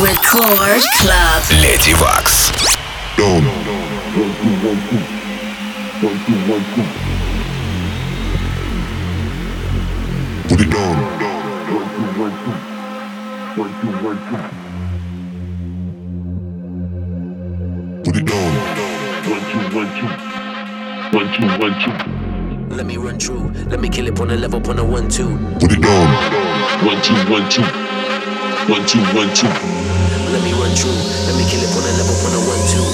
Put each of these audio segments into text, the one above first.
Record Club. Леди Векс. Put it down. Put it down. One, two, one, two. One, two, one, two. Let me run through. Let me kill it on a level, on a one, two. Put it down. One, two, one, two. One, two, one, two. Let me run through. Let me kill it on a level, on a one, two.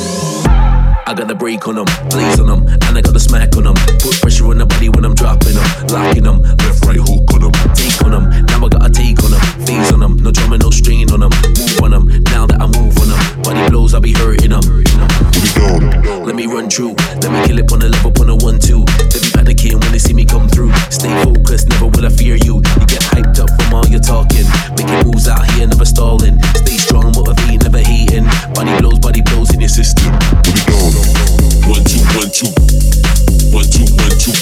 I got the break on them, blaze on them, and I got the smack on them. Put pressure on the body when I'm dropping them, locking them, left, right hook on them, take on them. Now I got a take on them, phase on them, no drama, no strain on them. Move on them, now that I move on them, body blows, I be hurting them. Put it down. Let me run through, let me kill it on the level, on a one, two. They be panicking when they see me come through. Stay focused, never will I fear you. You get hyped up from all your talking, making moves out here, never stalling. Stay strong, motivating, never hating. Body blows, body blows in your system. Put it down. One, two, one, two. One, two, one, two.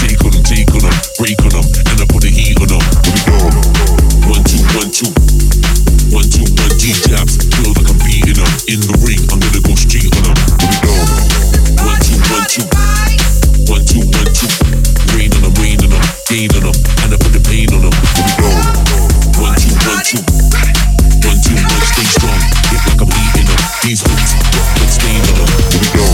Take on them, take on them, break on them, and I put the heat on them. Put it down. One, two, one, two. One, two, one, two. Jabs, feel like I'm beating them. In the ring, I'm gonna go straight on them. Put it down. One, two, one, two. One, two, one, two. Rain on them, rain on them, gain on them, and I put the pain on them. Put it down. One, two, one, two. One, two, one, stay strong. Hit like I'm beating them. These hooks, but stain on them. Put it down.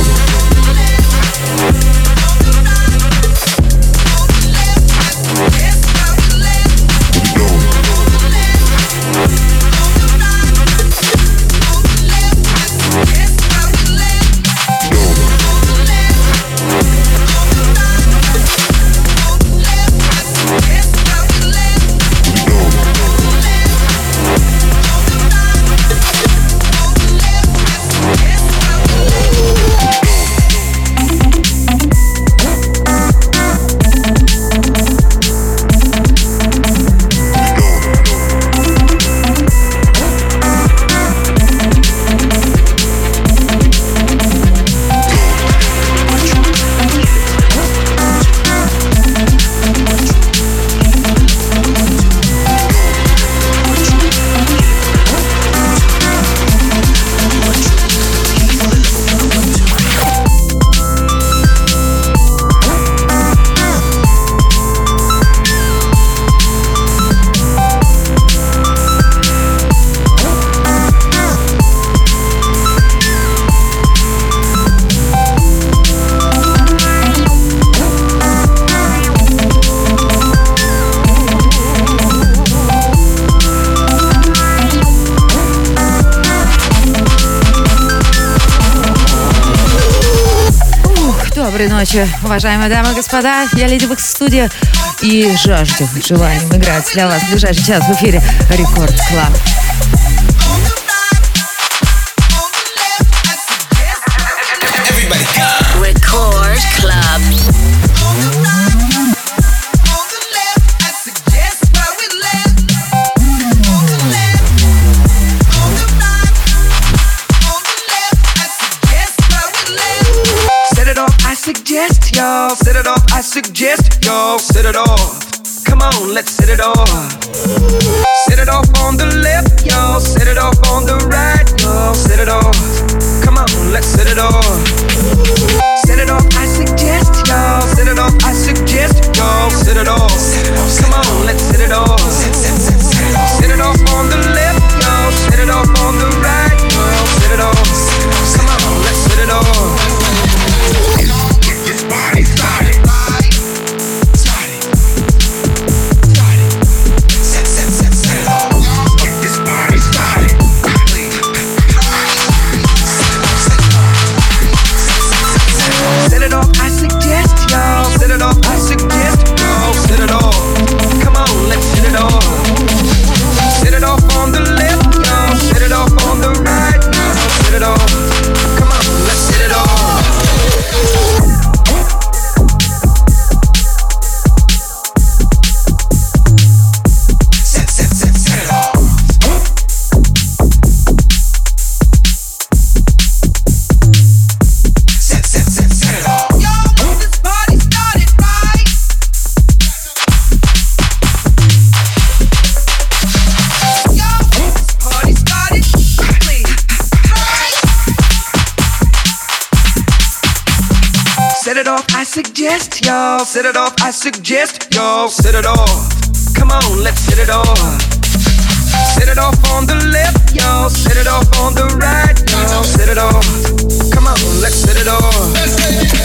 Уважаемые дамы и господа. Я Леди Бакс студия и жажду желанием играть для вас в ближайший час в эфире Рекорд Клаб. On, let's set it off. Set it off on the left, y'all. Set it off on the right, y'all. Set it off. Come on, let's set it off. Set it off, I suggest y'all. Set it off, I suggest y'all. Set it off. Come on, let's set it off. Set it off on the left, y'all. Set it off on the right, Set it off, I suggest y'all. Set it off, I suggest y'all. Set it off. Come on, let's set it off. Set it off on the left, y'all. Set it off on the right, y'all. Set it off. Come on, let's set it off.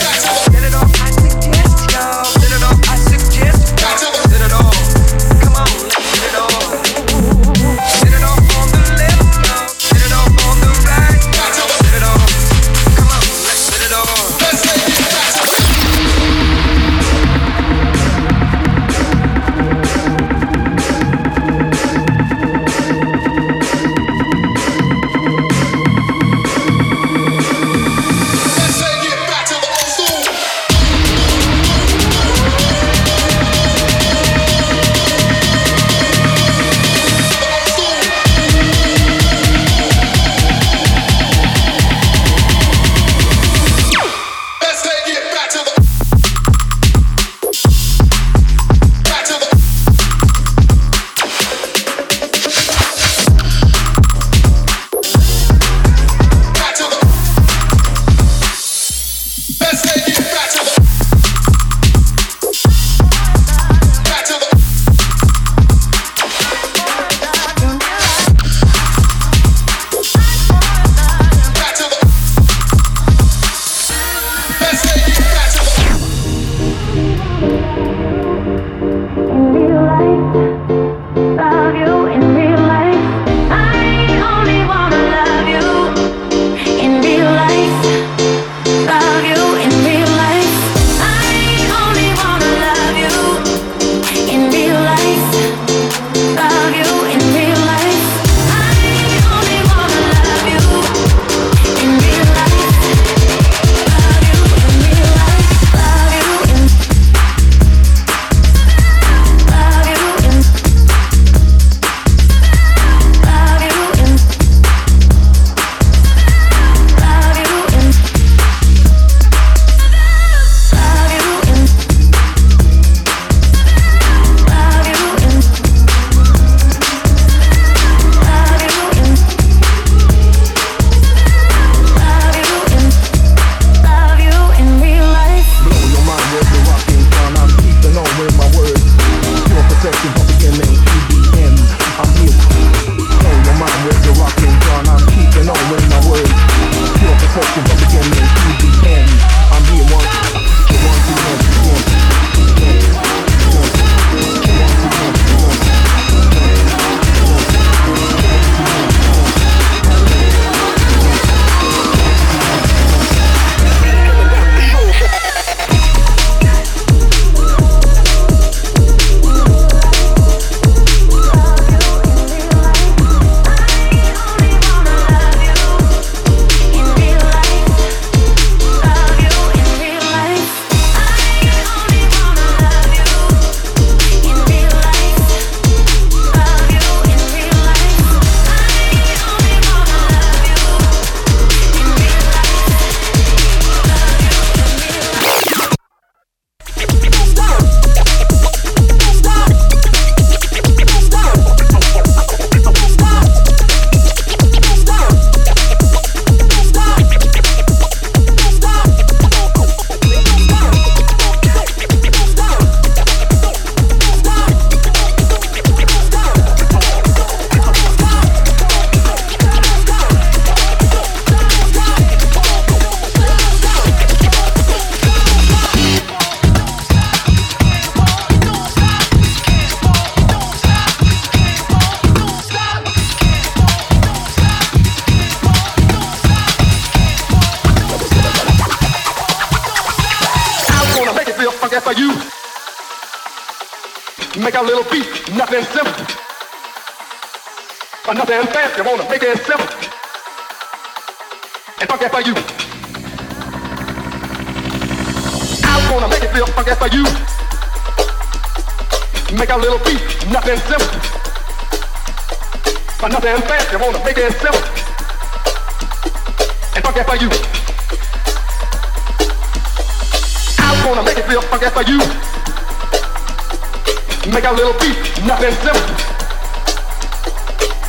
Make a little beat, nothing simple.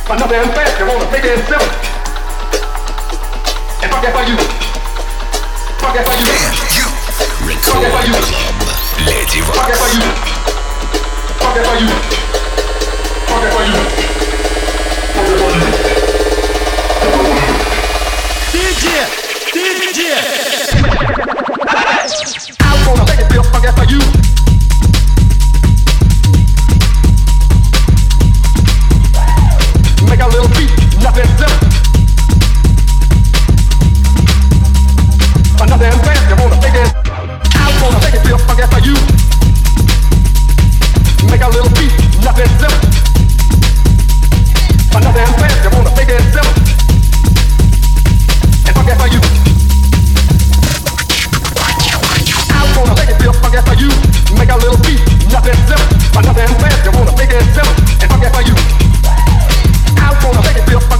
But nothing fast, you wanna make it simple. And fuck that for you. Fuck that for you. And you. Fuck that for you. Lady Rock. Fuck that for you. Fuck that for you. Fuck that for you. DJ, DJ. I wanna make it feel fuck that for you. A little beat, nothing simple. Another advance, you wanna it. Gonna make it feel funky for you. Make a little beat, nothing simple. Another advance, you wanna it simple. And funky for you. Gonna make it feel funky for you. Make a little beat, nothing simple. Another advance, you wanna make it simple. And funky for you.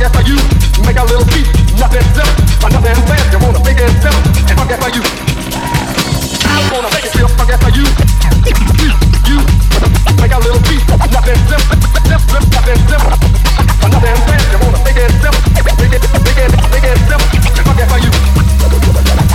Funky for you. Make a little beat, nothing simple. Another advance, you wanna make it simple. And funky for you. I'm gonna make it feel funky for you. You, you. Make a little beat, nothing simple. Simple, nothing simple. Another advance, you wanna make it simple. Make it, make it, make it simple. And funky for you.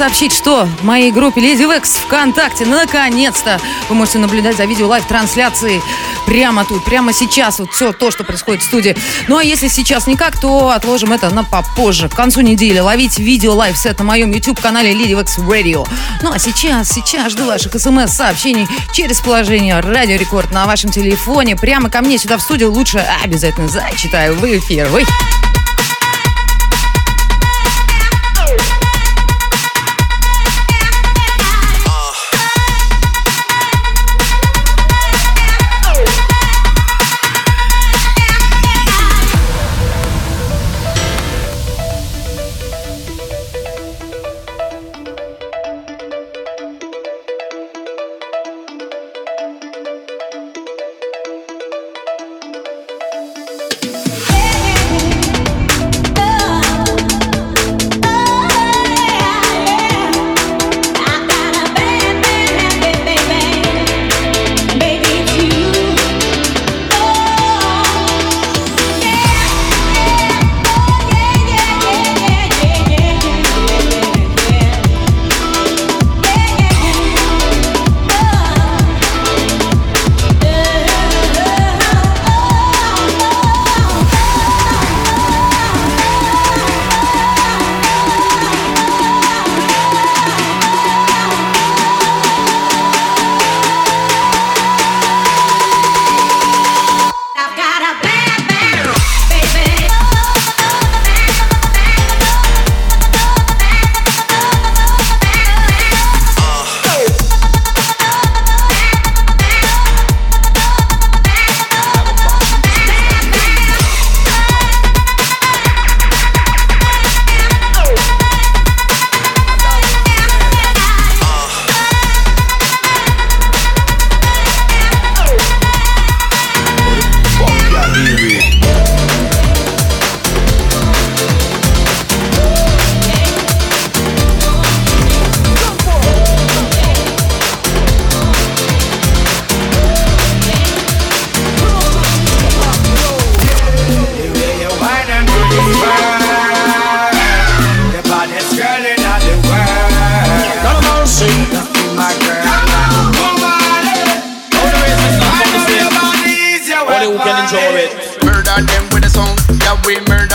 Сообщить, что в моей группе Lady Vex ВКонтакте наконец-то вы можете наблюдать за видео лайв-трансляцией прямо тут, прямо сейчас, вот все то, что происходит в студии. Ну а если сейчас никак, то отложим это на попозже. К концу недели ловить видео лайв-сет на моем YouTube-канале Lady Vex Radio. Ну а сейчас, сейчас жду ваших смс-сообщений через приложение Радио Рекорд на вашем телефоне. Прямо ко мне сюда в студию лучше обязательно зачитаю в эфир. Вы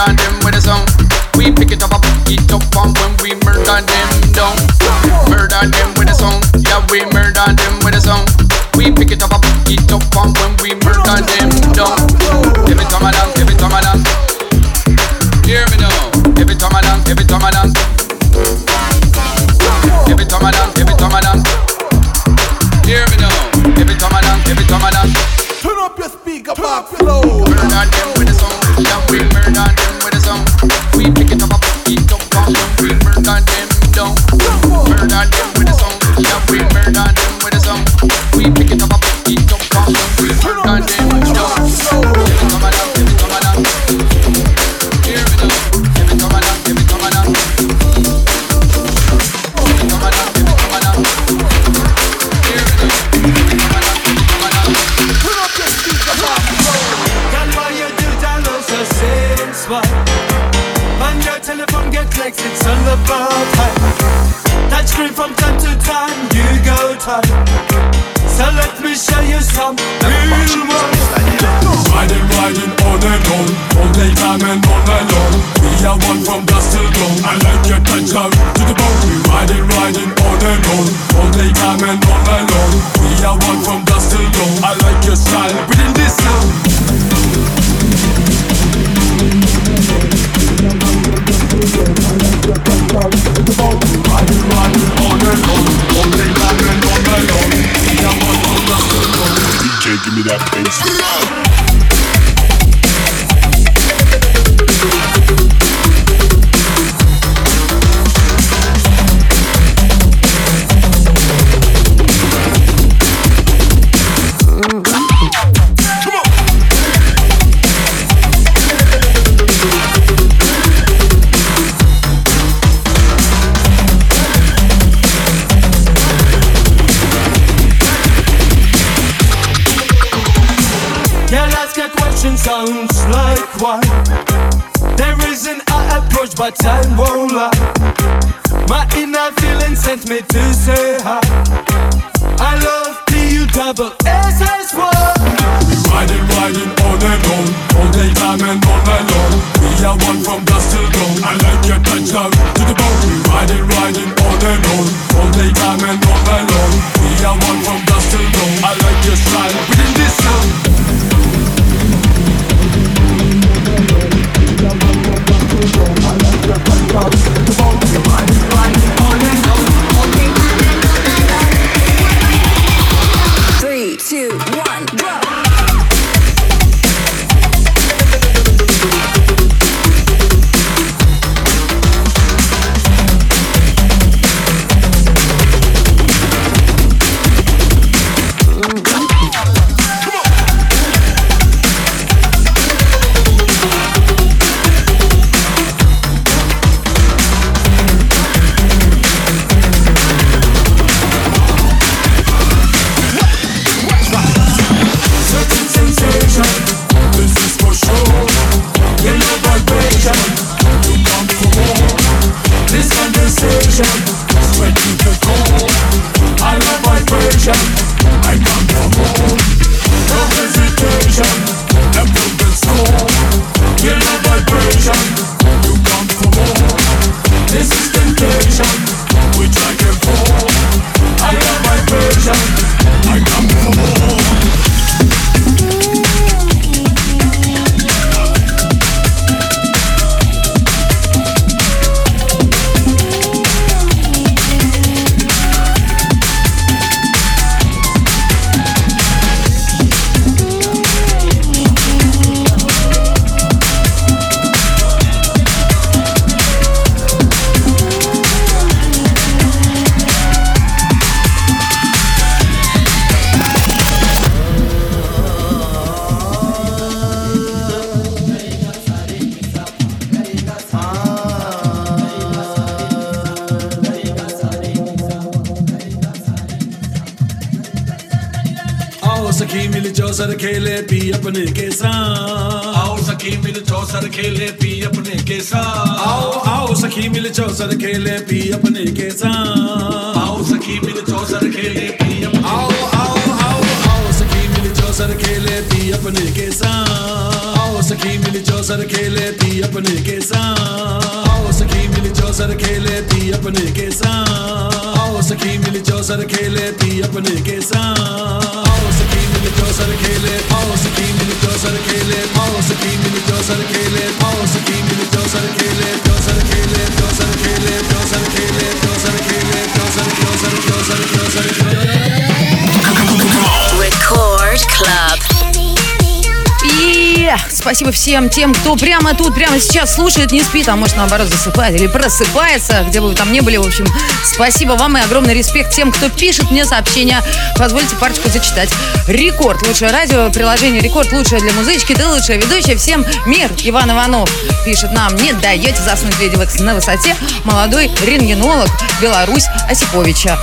murder them with a song. We pick it up, up it up, and when we murder them down, murder them with a song. Yeah, we murder them with a song. We pick it up, up all alone. We are one from dust till dawn. I like your style within this sound. We are one from till dawn. DJ, give me that bass. but के साथ। आओ सखी मिल चौसर खेले P अपने के साथ। आओ आओ सखी मिल चौसर खेले पी अपने के साथ। आओ सखी मिल चौसर खेले पी आओ आओ आओ आओ सखी मिल चौसर खेले पी अपने के साथ। आओ सखी मिल चौसर खेले पी अपने के साथ। आओ सखी मिल चौसर खेले पी अपने के साथ। आओ सखी मिल चौसर खेले पी अपने के साथ। Record Club. И спасибо всем тем, кто прямо тут, прямо сейчас слушает, не спит, а может наоборот засыпает или просыпается, где бы вы там не были. В общем, спасибо вам и огромный респект тем, кто пишет мне сообщения. Позвольте парочку зачитать. Рекорд. Лучшее радио, приложение Рекорд. Лучшее для музычки. Ты лучшая ведущая. Всем мир. Иван Иванов пишет нам. Не даете заснуть Леди Векс на высоте. Молодой рентгенолог Беларусь Осиповича.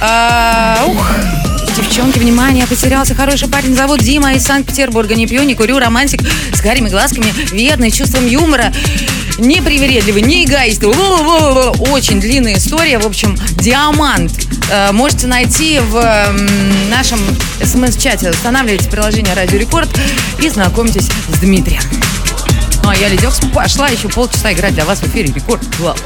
А, ух. Девчонки, внимание, потерялся хороший парень. Зовут Дима из Санкт-Петербурга. Не пью, не курю, романтик с карими глазками, верный, чувством юмора. Не привередливый, не эгоист. Очень длинная история. В общем, диамант. Э, Можете найти в нашем смс-чате. Устанавливайте приложение Радио Рекорд и знакомьтесь с Дмитрием. Ну, а я, Ледекс, пошла еще полчаса играть для вас в эфире Рекорд Клаб.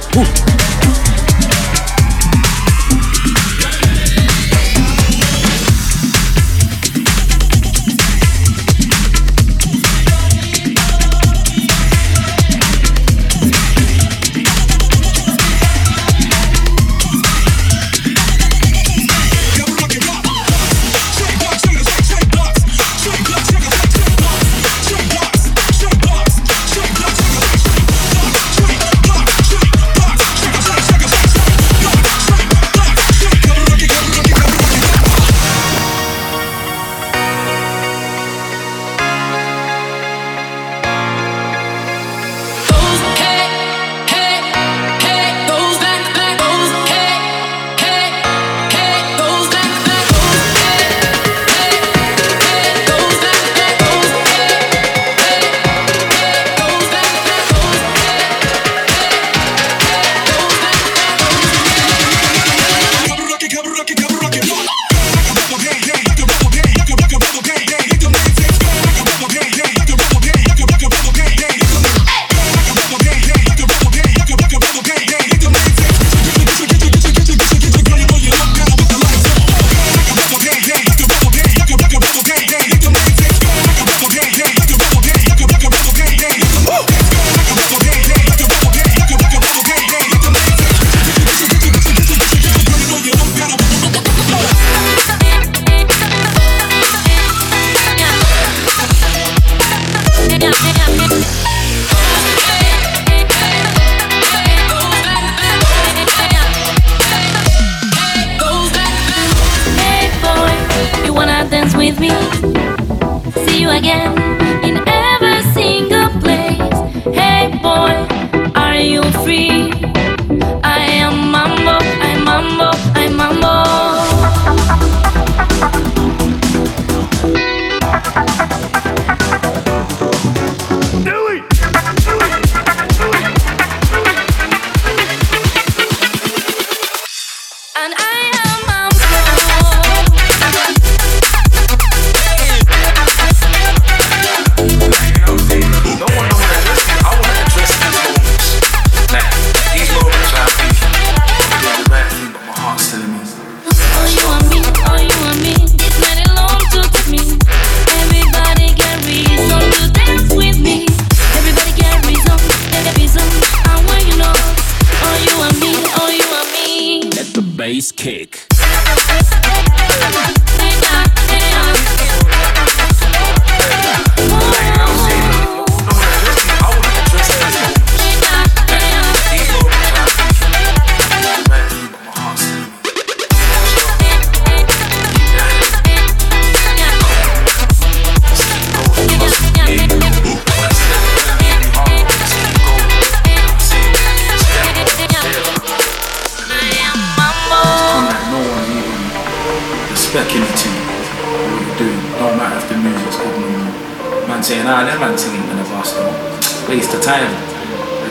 Man saying, ah, them man singing in the bus though. Waste of time.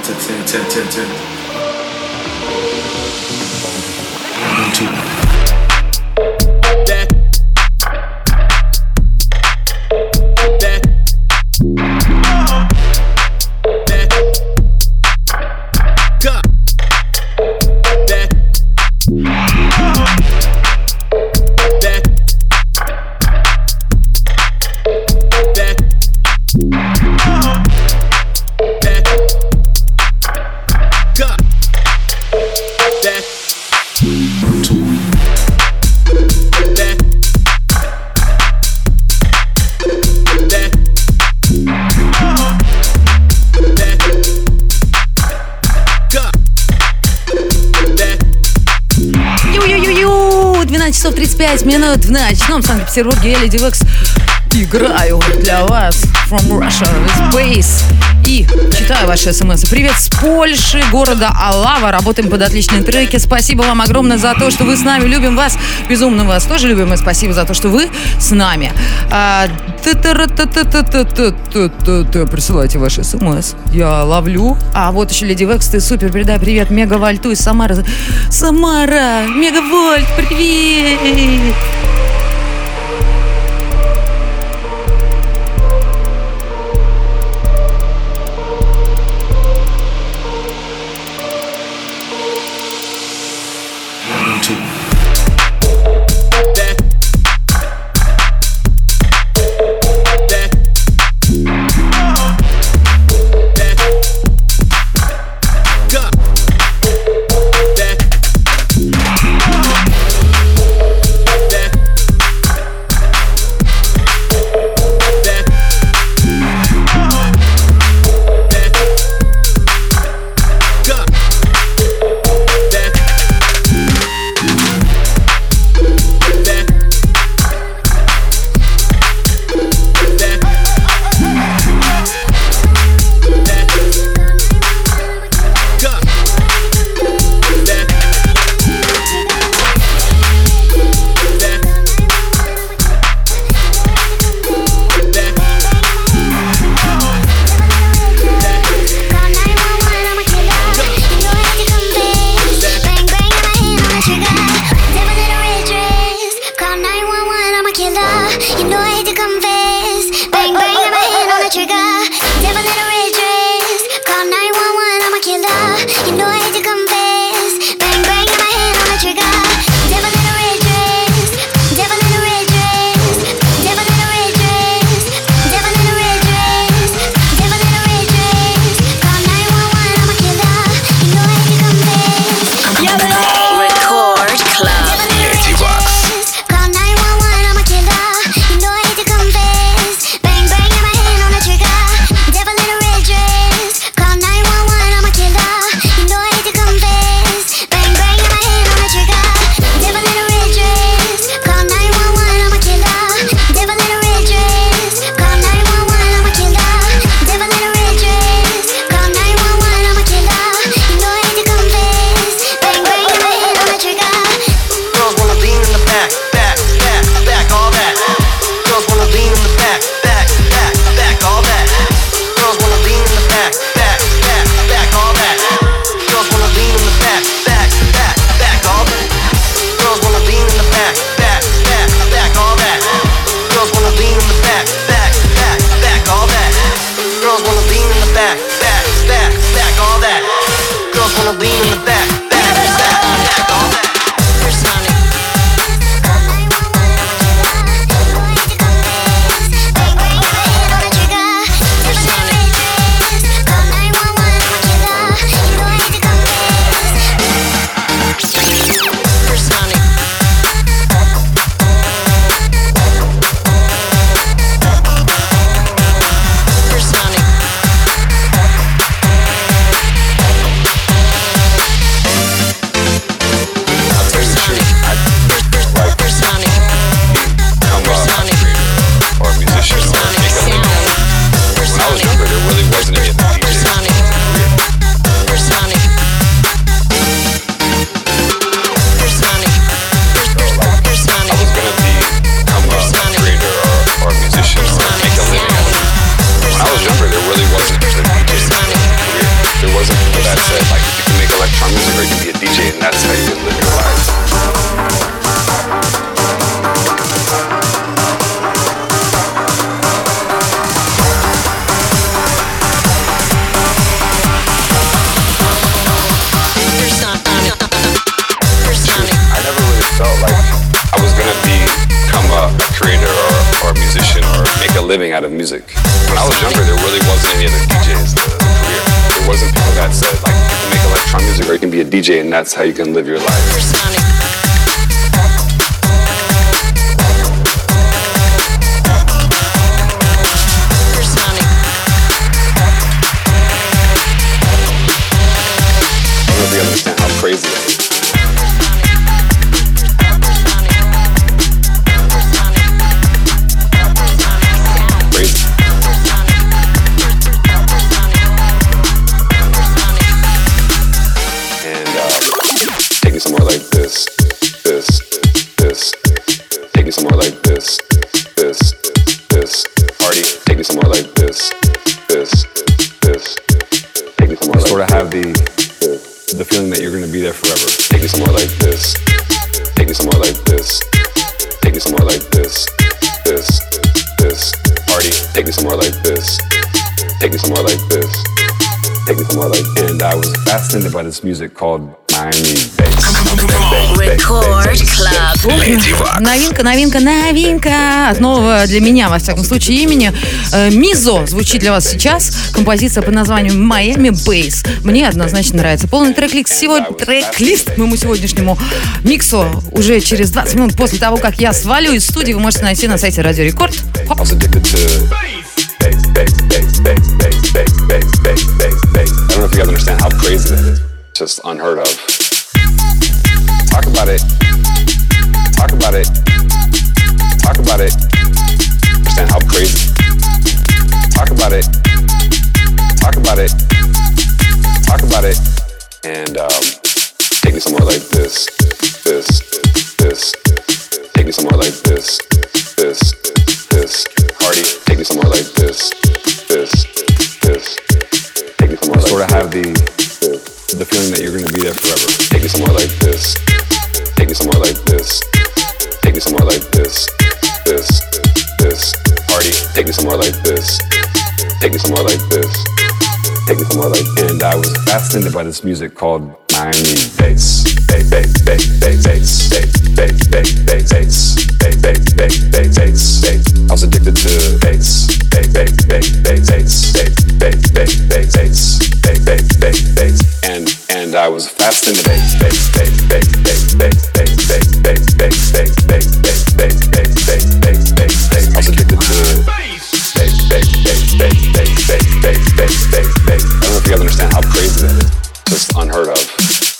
To, to, to, to, to. 25 минут в ночном Санкт-Петербурге я Леди Векс играю для вас From Russia with Bass и читаю ваши смс. Привет с Польши, города Алава. Работаем под отличные треки. Спасибо вам огромное за то, что вы с нами. Любим вас. Безумно вас тоже любим. И спасибо за то, что вы с нами. А, Присылайте ваши смс. Я ловлю. А вот еще Леди Векс, ты супер, передай привет. Мега Вальту из Самары. Самара, мегавольт, привет! DJ, and that's how you can live your life. this music called Miami Bass. Новинка, новинка, новинка. От нового для меня, во всяком случае, имени. Мизо звучит для вас сейчас. Композиция под названием Miami Bass. Мне однозначно нравится. Полный трек-лист сегодня, трек-лист моему сегодняшнему миксу уже через 20 минут после того, как я свалю из студии, вы можете найти на сайте Радио Рекорд. Хоп. I don't know if you guys understand how crazy that is. Just unheard of. Talk about it. Talk about it. Talk about it. Understand how crazy. Talk about it. Talk about it. Talk about it. And um, take me somewhere like this. This. This. Take me somewhere like this. This. This. Party. Take me somewhere like this. This. This. Take me somewhere like Sort of have the the feeling that you're gonna be there forever. Take me somewhere like this. Take me somewhere like this. Take me somewhere like this. This. This. Party. Take me somewhere like this. Take me somewhere like this. Take me somewhere like. And I was fascinated by this music called Miami Bass. Bass, bass, bass, bass, bass, bass, bass, bass, bass, bass. I was addicted to bass, bass, bass, bass, bass, bass, bass, bass, bass, bass, bass, bass, bass. And and I was fascinated bass, bass, bass, bass, bass, bass, bass, bass, bass, bass, bass, bass, bass, bass, bass, bass, bass, bass. I was addicted to bass, bass, bass, bass, bass, bass, bass, bass, bass, bass, bass. I don't know if you guys understand how crazy that is. Just unheard of.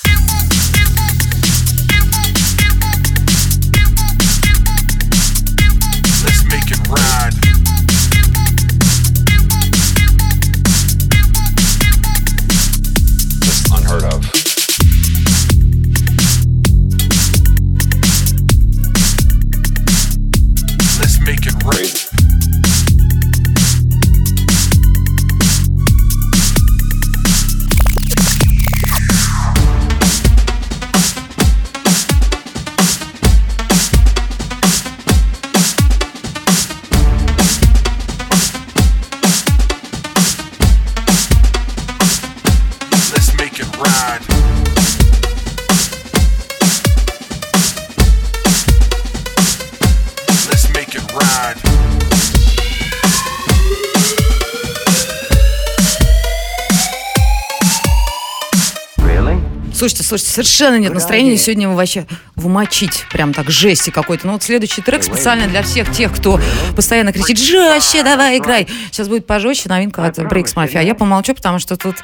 Совершенно нет настроения сегодня его вообще вмочить. Прям так жести какой-то. Ну вот следующий трек специально для всех тех, кто постоянно кричит «Жестче, давай, играй!» Сейчас будет пожестче новинка от Breaks Mafia. А я помолчу, потому что тут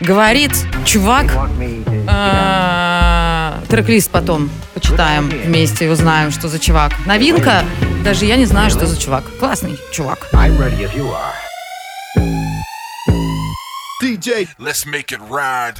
говорит чувак, э, трек-лист потом почитаем вместе и узнаем, что за чувак. Новинка, даже я не знаю, что за чувак. Классный чувак. DJ. Let's make it ride.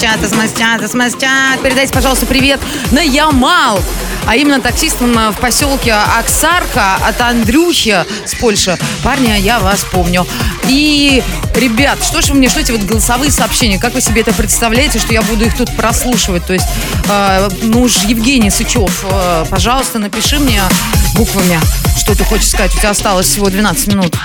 Смс-чат, смс-чат, смс-чат. Передайте, пожалуйста, привет на Ямал. А именно таксистам э, в поселке Оксарка от Андрюхи с Польши. Парня, я вас помню. И, ребят, что ж вы мне, что эти вот голосовые сообщения, как вы себе это представляете, что я буду их тут прослушивать? То есть, э, ну уж Евгений Сычев, э, пожалуйста, напиши мне буквами, что ты хочешь сказать. У тебя осталось всего 12 минут.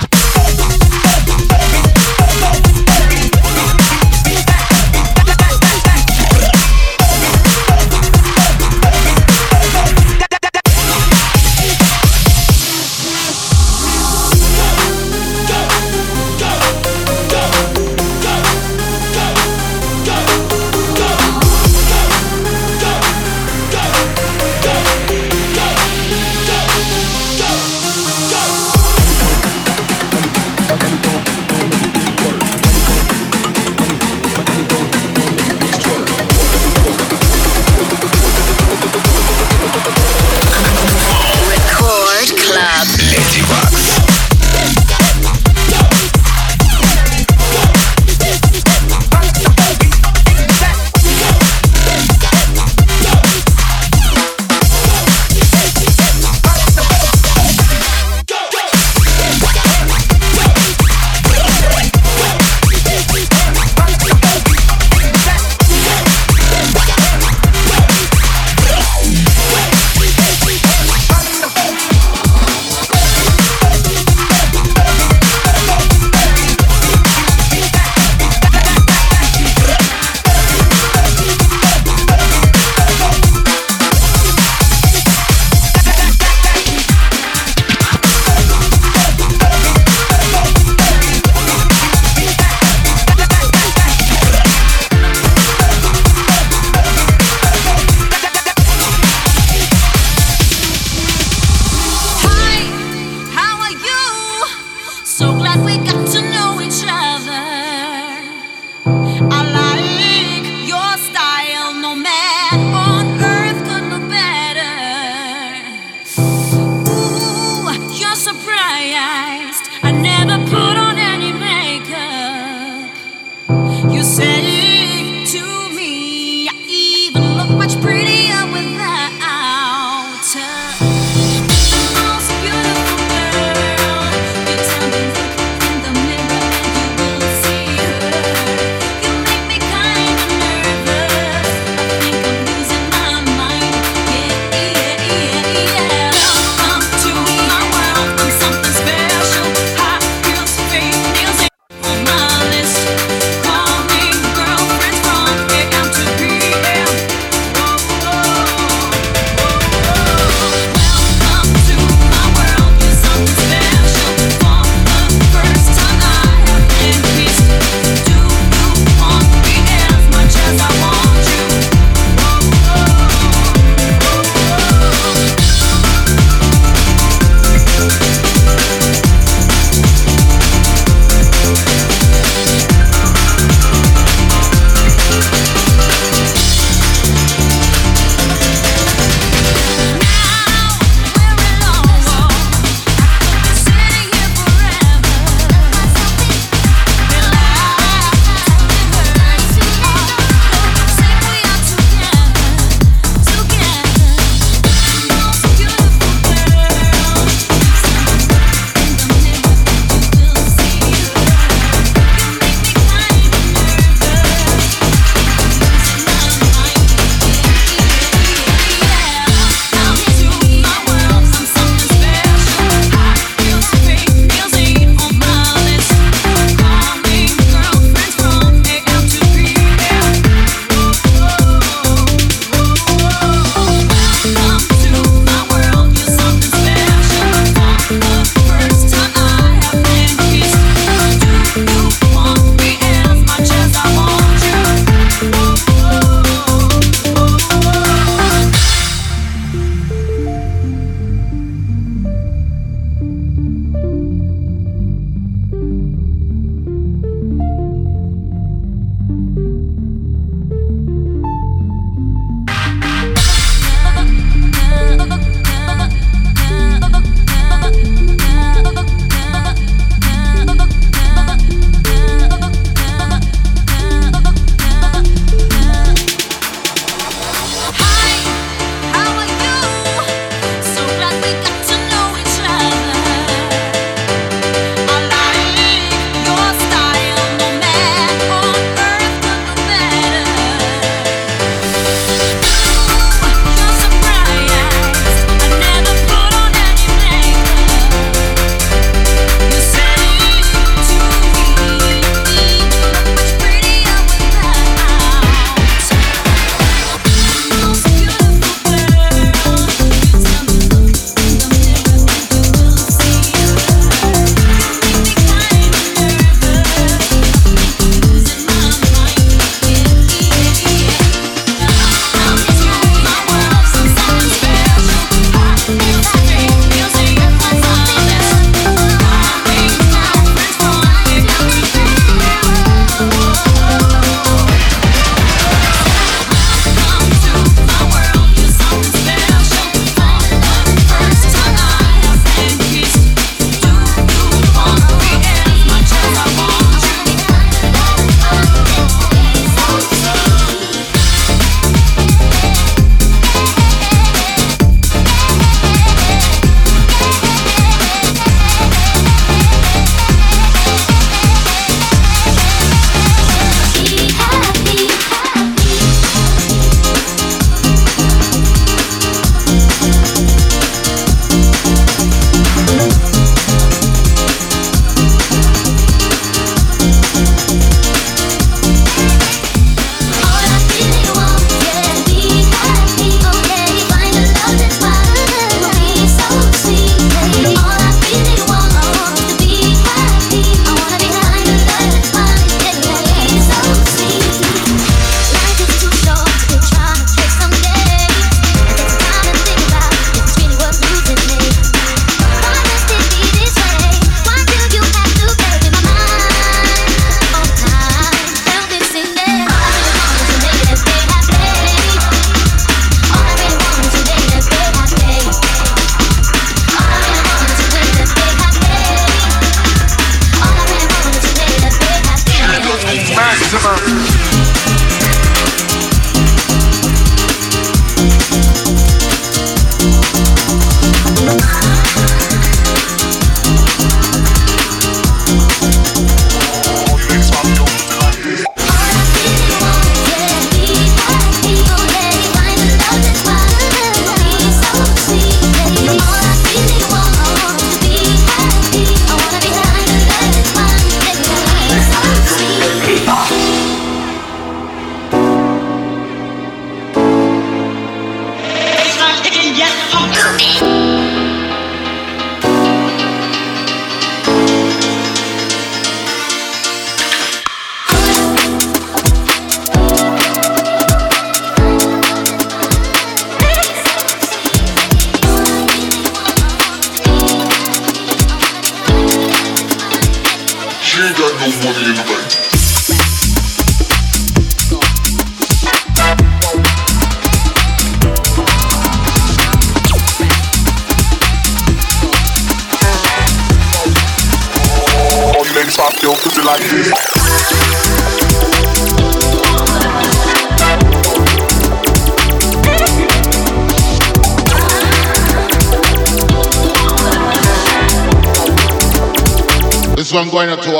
She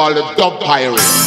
all the dub pirates.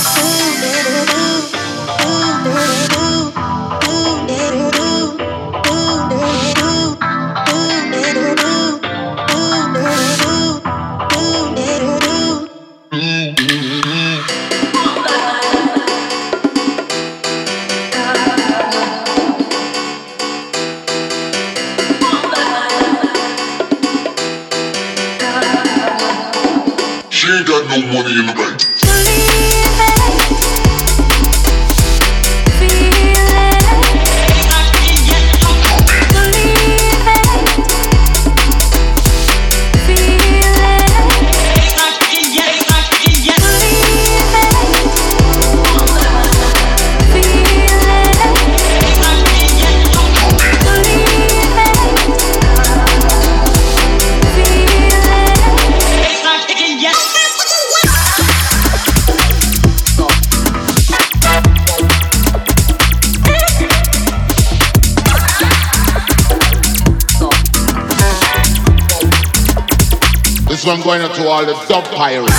One going out to all the dub pirates.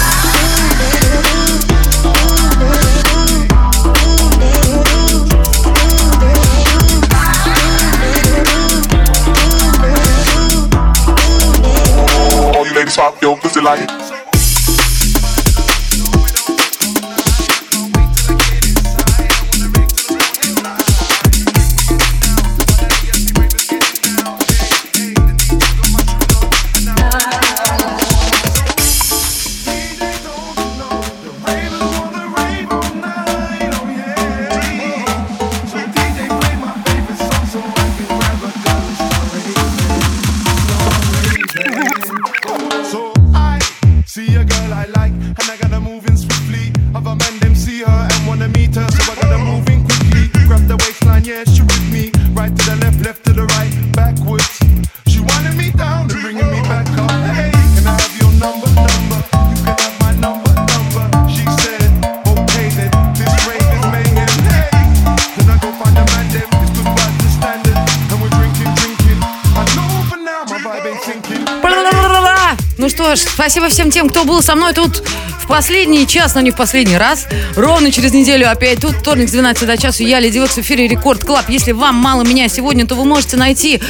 Ladies pop your pussy like что ж, спасибо всем тем, кто был со мной тут в последний час, но не в последний раз. Ровно через неделю опять тут, вторник с 12 до часу. Я, Леди Векс, в эфире Рекорд Клаб. Если вам мало меня сегодня, то вы можете найти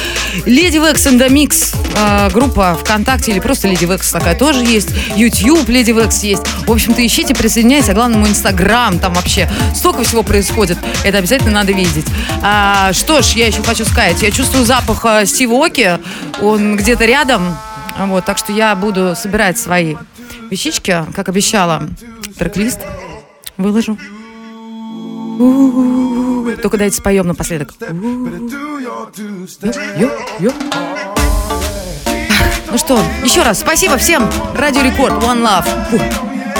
Леди Векс and the Mix э, группа ВКонтакте или просто Леди Векс такая тоже есть. YouTube Леди Векс есть. В общем-то, ищите, присоединяйтесь. А главное, мой Инстаграм. Там вообще столько всего происходит. Это обязательно надо видеть. А, что ж, я еще хочу сказать. Я чувствую запах э, Стива Оки. Он где-то рядом. Вот, так что я буду собирать свои вещички, как обещала. Трек-лист выложу. Только дайте споем напоследок. Ё. Ну что, еще раз спасибо всем. Радио Рекорд, One Love.